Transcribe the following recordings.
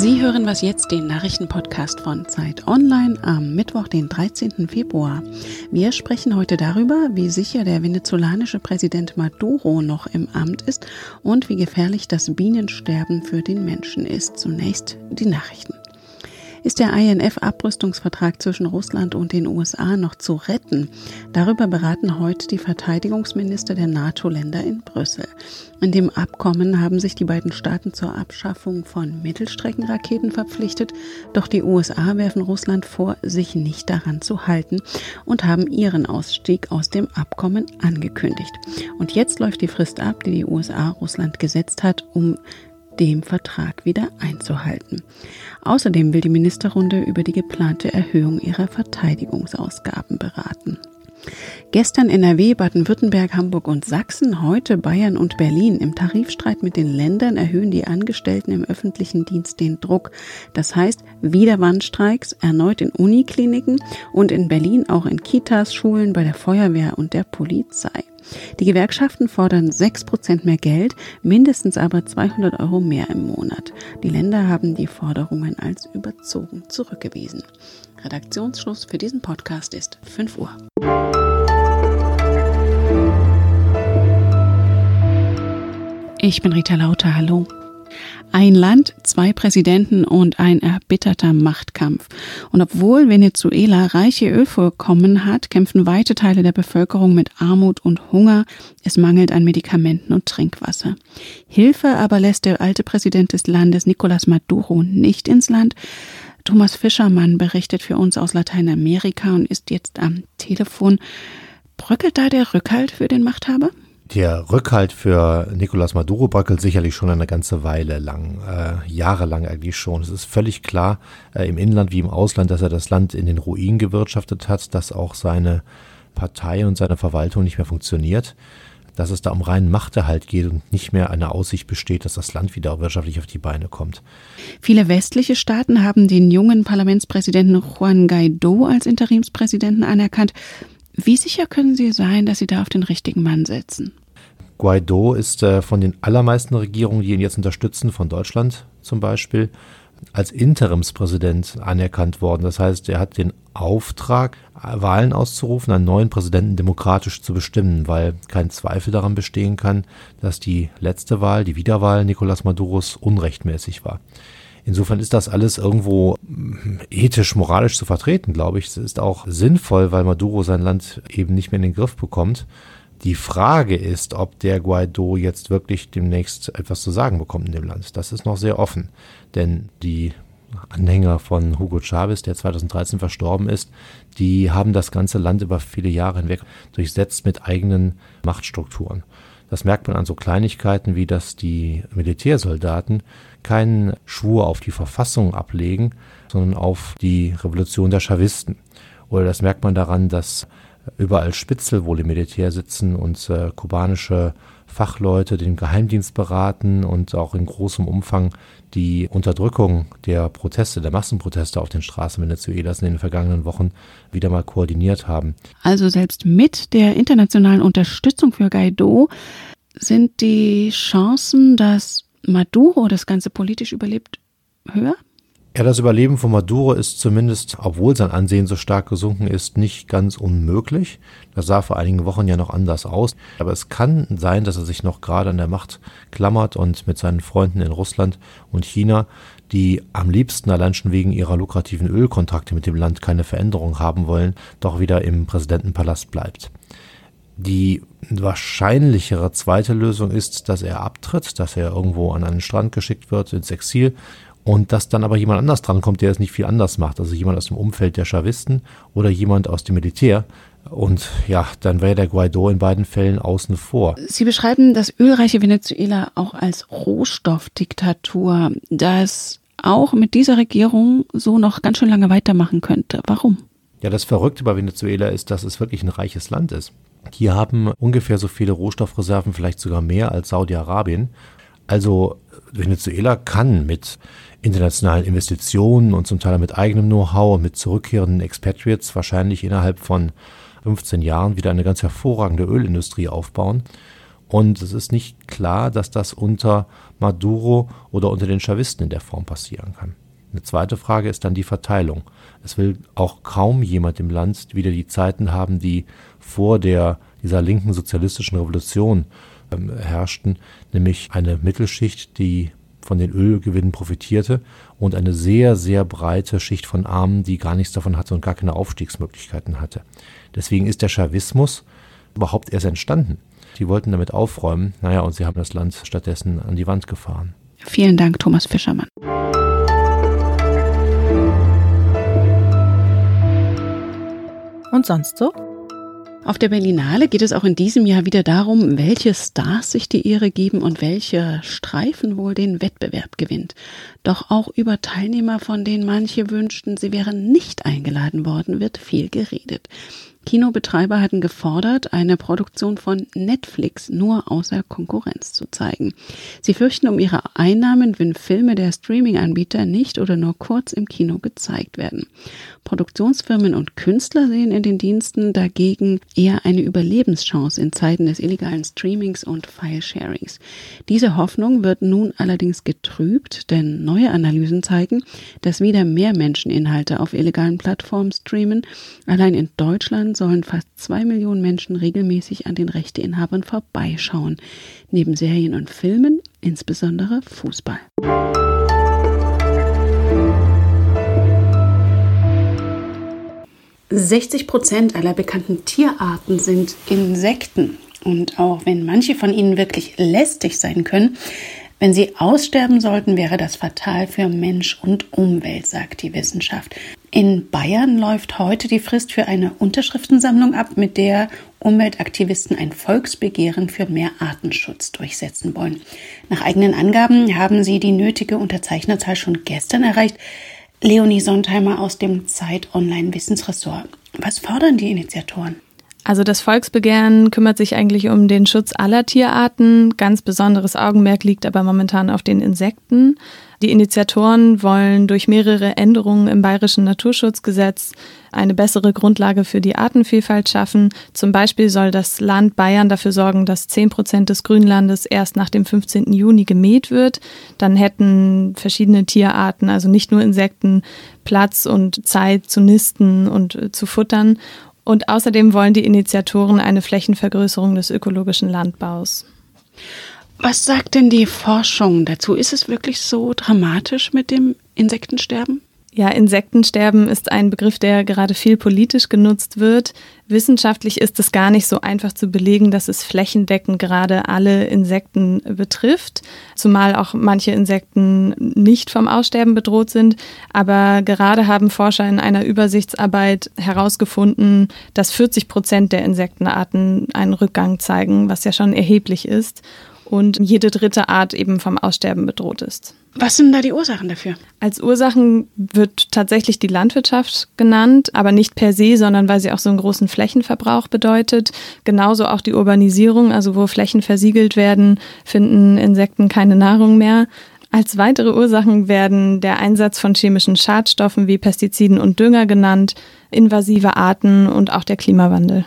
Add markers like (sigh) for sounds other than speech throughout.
Sie hören was jetzt, den Nachrichtenpodcast von Zeit Online am Mittwoch, den 13. Februar. Wir sprechen heute darüber, wie sicher der venezolanische Präsident Maduro noch im Amt ist und wie gefährlich das Bienensterben für den Menschen ist. Zunächst die Nachrichten. Ist der INF-Abrüstungsvertrag zwischen Russland und den USA noch zu retten? Darüber beraten heute die Verteidigungsminister der NATO-Länder in Brüssel. In dem Abkommen haben sich die beiden Staaten zur Abschaffung von Mittelstreckenraketen verpflichtet, doch die USA werfen Russland vor, sich nicht daran zu halten und haben ihren Ausstieg aus dem Abkommen angekündigt. Und jetzt läuft die Frist ab, die die USA Russland gesetzt hat, um dem Vertrag wieder einzuhalten. Außerdem will die Ministerrunde über die geplante Erhöhung ihrer Verteidigungsausgaben beraten. Gestern NRW, Baden-Württemberg, Hamburg und Sachsen, heute Bayern und Berlin. Im Tarifstreit mit den Ländern erhöhen die Angestellten im öffentlichen Dienst den Druck. Das heißt, wieder Warnstreiks, erneut in Unikliniken und in Berlin auch in Kitas, Schulen, bei der Feuerwehr und der Polizei. Die Gewerkschaften fordern 6% mehr Geld, mindestens aber 200 Euro mehr im Monat. Die Länder haben die Forderungen als überzogen zurückgewiesen. Redaktionsschluss für diesen Podcast ist 5 Uhr. Ich bin Rita Lauter, hallo. Ein Land, zwei Präsidenten und ein erbitterter Machtkampf. Und obwohl Venezuela reiche Ölvorkommen hat, kämpfen weite Teile der Bevölkerung mit Armut und Hunger. Es mangelt an Medikamenten und Trinkwasser. Hilfe aber lässt der alte Präsident des Landes, Nicolás Maduro, nicht ins Land. Thomas Fischermann berichtet für uns aus Lateinamerika und ist jetzt am Telefon. Bröckelt da der Rückhalt für den Machthaber? Der Rückhalt für Nicolás Maduro bröckelt sicherlich schon eine ganze Weile lang, äh, jahrelang eigentlich schon. Es ist völlig klar, äh, im Inland wie im Ausland, dass er das Land in den Ruin gewirtschaftet hat, dass auch seine Partei und seine Verwaltung nicht mehr funktioniert, dass es da um reinen Machterhalt geht und nicht mehr eine Aussicht besteht, dass das Land wieder wirtschaftlich auf die Beine kommt. Viele westliche Staaten haben den jungen Parlamentspräsidenten Juan Guaido als Interimspräsidenten anerkannt. Wie sicher können Sie sein, dass Sie da auf den richtigen Mann setzen? Guaido ist äh, von den allermeisten Regierungen, die ihn jetzt unterstützen, von Deutschland zum Beispiel, als Interimspräsident anerkannt worden. Das heißt, er hat den Auftrag, Wahlen auszurufen, einen neuen Präsidenten demokratisch zu bestimmen, weil kein Zweifel daran bestehen kann, dass die letzte Wahl, die Wiederwahl Nicolás Maduros unrechtmäßig war. Insofern ist das alles irgendwo hm, ethisch, moralisch zu vertreten, glaube ich. Es ist auch sinnvoll, weil Maduro sein Land eben nicht mehr in den Griff bekommt. Die Frage ist, ob der Guaido jetzt wirklich demnächst etwas zu sagen bekommt in dem Land. Das ist noch sehr offen. Denn die Anhänger von Hugo Chavez, der 2013 verstorben ist, die haben das ganze Land über viele Jahre hinweg durchsetzt mit eigenen Machtstrukturen. Das merkt man an so Kleinigkeiten wie, dass die Militärsoldaten keinen Schwur auf die Verfassung ablegen, sondern auf die Revolution der Chavisten. Oder das merkt man daran, dass überall Spitzel wohl im Militär sitzen und äh, kubanische Fachleute den Geheimdienst beraten und auch in großem Umfang die Unterdrückung der Proteste, der Massenproteste auf den Straßen Venezuelas in den vergangenen Wochen wieder mal koordiniert haben. Also selbst mit der internationalen Unterstützung für Guaido sind die Chancen, dass Maduro das Ganze politisch überlebt, höher? Ja, das Überleben von Maduro ist zumindest, obwohl sein Ansehen so stark gesunken ist, nicht ganz unmöglich. Das sah vor einigen Wochen ja noch anders aus. Aber es kann sein, dass er sich noch gerade an der Macht klammert und mit seinen Freunden in Russland und China, die am liebsten allein schon wegen ihrer lukrativen Ölkontrakte mit dem Land keine Veränderung haben wollen, doch wieder im Präsidentenpalast bleibt. Die wahrscheinlichere zweite Lösung ist, dass er abtritt, dass er irgendwo an einen Strand geschickt wird, ins Exil und dass dann aber jemand anders drankommt, der es nicht viel anders macht. Also jemand aus dem Umfeld der Chavisten oder jemand aus dem Militär. Und ja, dann wäre der Guaido in beiden Fällen außen vor. Sie beschreiben das ölreiche Venezuela auch als Rohstoffdiktatur, das auch mit dieser Regierung so noch ganz schön lange weitermachen könnte. Warum? Ja, das Verrückte bei Venezuela ist, dass es wirklich ein reiches Land ist. Die haben ungefähr so viele Rohstoffreserven, vielleicht sogar mehr als Saudi-Arabien. Also Venezuela kann mit internationalen Investitionen und zum Teil mit eigenem Know-how und mit zurückkehrenden Expatriates wahrscheinlich innerhalb von 15 Jahren wieder eine ganz hervorragende Ölindustrie aufbauen. Und es ist nicht klar, dass das unter Maduro oder unter den Chavisten in der Form passieren kann. Eine zweite Frage ist dann die Verteilung. Es will auch kaum jemand im Land wieder die Zeiten haben, die vor der, dieser linken sozialistischen Revolution herrschten, nämlich eine Mittelschicht, die von den Ölgewinnen profitierte und eine sehr, sehr breite Schicht von Armen, die gar nichts davon hatte und gar keine Aufstiegsmöglichkeiten hatte. Deswegen ist der Chavismus überhaupt erst entstanden. Die wollten damit aufräumen, naja, und sie haben das Land stattdessen an die Wand gefahren. Vielen Dank, Thomas Fischermann. Und sonst so? Auf der Berlinale geht es auch in diesem Jahr wieder darum, welche Stars sich die Ehre geben und welcher Streifen wohl den Wettbewerb gewinnt. Doch auch über Teilnehmer, von denen manche wünschten, sie wären nicht eingeladen worden, wird viel geredet. Kinobetreiber hatten gefordert, eine Produktion von Netflix nur außer Konkurrenz zu zeigen. Sie fürchten um ihre Einnahmen, wenn Filme der Streaming-Anbieter nicht oder nur kurz im Kino gezeigt werden. Produktionsfirmen und Künstler sehen in den Diensten dagegen eher eine Überlebenschance in Zeiten des illegalen Streamings und File-Sharings. Diese Hoffnung wird nun allerdings getrübt, denn neue Analysen zeigen, dass wieder mehr Menschen Inhalte auf illegalen Plattformen streamen. Allein in Deutschland sollen fast zwei Millionen Menschen regelmäßig an den Rechteinhabern vorbeischauen, neben Serien und Filmen, insbesondere Fußball. 60 Prozent aller bekannten Tierarten sind Insekten. Und auch wenn manche von ihnen wirklich lästig sein können, wenn sie aussterben sollten, wäre das fatal für Mensch und Umwelt, sagt die Wissenschaft. In Bayern läuft heute die Frist für eine Unterschriftensammlung ab, mit der Umweltaktivisten ein Volksbegehren für mehr Artenschutz durchsetzen wollen. Nach eigenen Angaben haben sie die nötige Unterzeichnerzahl schon gestern erreicht. Leonie Sontheimer aus dem Zeit Online Wissensressort. Was fordern die Initiatoren? Also das Volksbegehren kümmert sich eigentlich um den Schutz aller Tierarten. Ganz besonderes Augenmerk liegt aber momentan auf den Insekten. Die Initiatoren wollen durch mehrere Änderungen im bayerischen Naturschutzgesetz eine bessere Grundlage für die Artenvielfalt schaffen. Zum Beispiel soll das Land Bayern dafür sorgen, dass 10 Prozent des Grünlandes erst nach dem 15. Juni gemäht wird. Dann hätten verschiedene Tierarten, also nicht nur Insekten, Platz und Zeit zu nisten und zu futtern. Und außerdem wollen die Initiatoren eine Flächenvergrößerung des ökologischen Landbaus. Was sagt denn die Forschung dazu? Ist es wirklich so dramatisch mit dem Insektensterben? Ja, Insektensterben ist ein Begriff, der gerade viel politisch genutzt wird. Wissenschaftlich ist es gar nicht so einfach zu belegen, dass es flächendeckend gerade alle Insekten betrifft, zumal auch manche Insekten nicht vom Aussterben bedroht sind. Aber gerade haben Forscher in einer Übersichtsarbeit herausgefunden, dass 40 Prozent der Insektenarten einen Rückgang zeigen, was ja schon erheblich ist und jede dritte Art eben vom Aussterben bedroht ist. Was sind da die Ursachen dafür? Als Ursachen wird tatsächlich die Landwirtschaft genannt, aber nicht per se, sondern weil sie auch so einen großen Flächenverbrauch bedeutet. Genauso auch die Urbanisierung, also wo Flächen versiegelt werden, finden Insekten keine Nahrung mehr. Als weitere Ursachen werden der Einsatz von chemischen Schadstoffen wie Pestiziden und Dünger genannt, invasive Arten und auch der Klimawandel.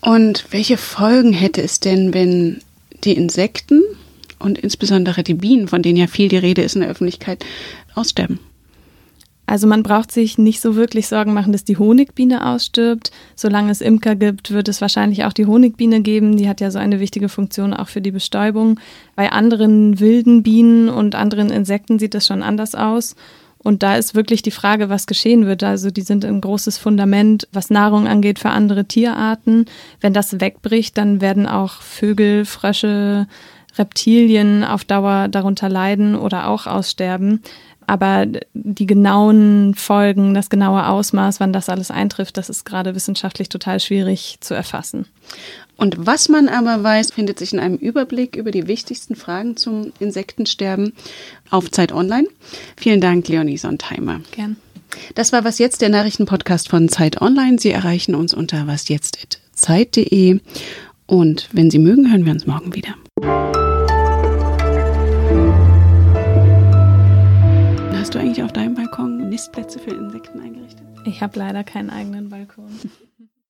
Und welche Folgen hätte es denn, wenn die Insekten und insbesondere die Bienen, von denen ja viel die Rede ist in der Öffentlichkeit, aussterben. Also man braucht sich nicht so wirklich Sorgen machen, dass die Honigbiene ausstirbt. Solange es Imker gibt, wird es wahrscheinlich auch die Honigbiene geben. Die hat ja so eine wichtige Funktion auch für die Bestäubung. Bei anderen wilden Bienen und anderen Insekten sieht das schon anders aus. Und da ist wirklich die Frage, was geschehen wird. Also die sind ein großes Fundament, was Nahrung angeht für andere Tierarten. Wenn das wegbricht, dann werden auch Vögel, Frösche, Reptilien auf Dauer darunter leiden oder auch aussterben. Aber die genauen Folgen, das genaue Ausmaß, wann das alles eintrifft, das ist gerade wissenschaftlich total schwierig zu erfassen. Und was man aber weiß, findet sich in einem Überblick über die wichtigsten Fragen zum Insektensterben auf Zeit Online. Vielen Dank, Leonie Sontheimer. Gern. Das war Was Jetzt, der Nachrichtenpodcast von Zeit Online. Sie erreichen uns unter wasjetzt.zeit.de. Und wenn Sie mögen, hören wir uns morgen wieder. Du eigentlich auf deinem Balkon Nistplätze für Insekten eingerichtet? Ich habe leider keinen eigenen Balkon. (laughs)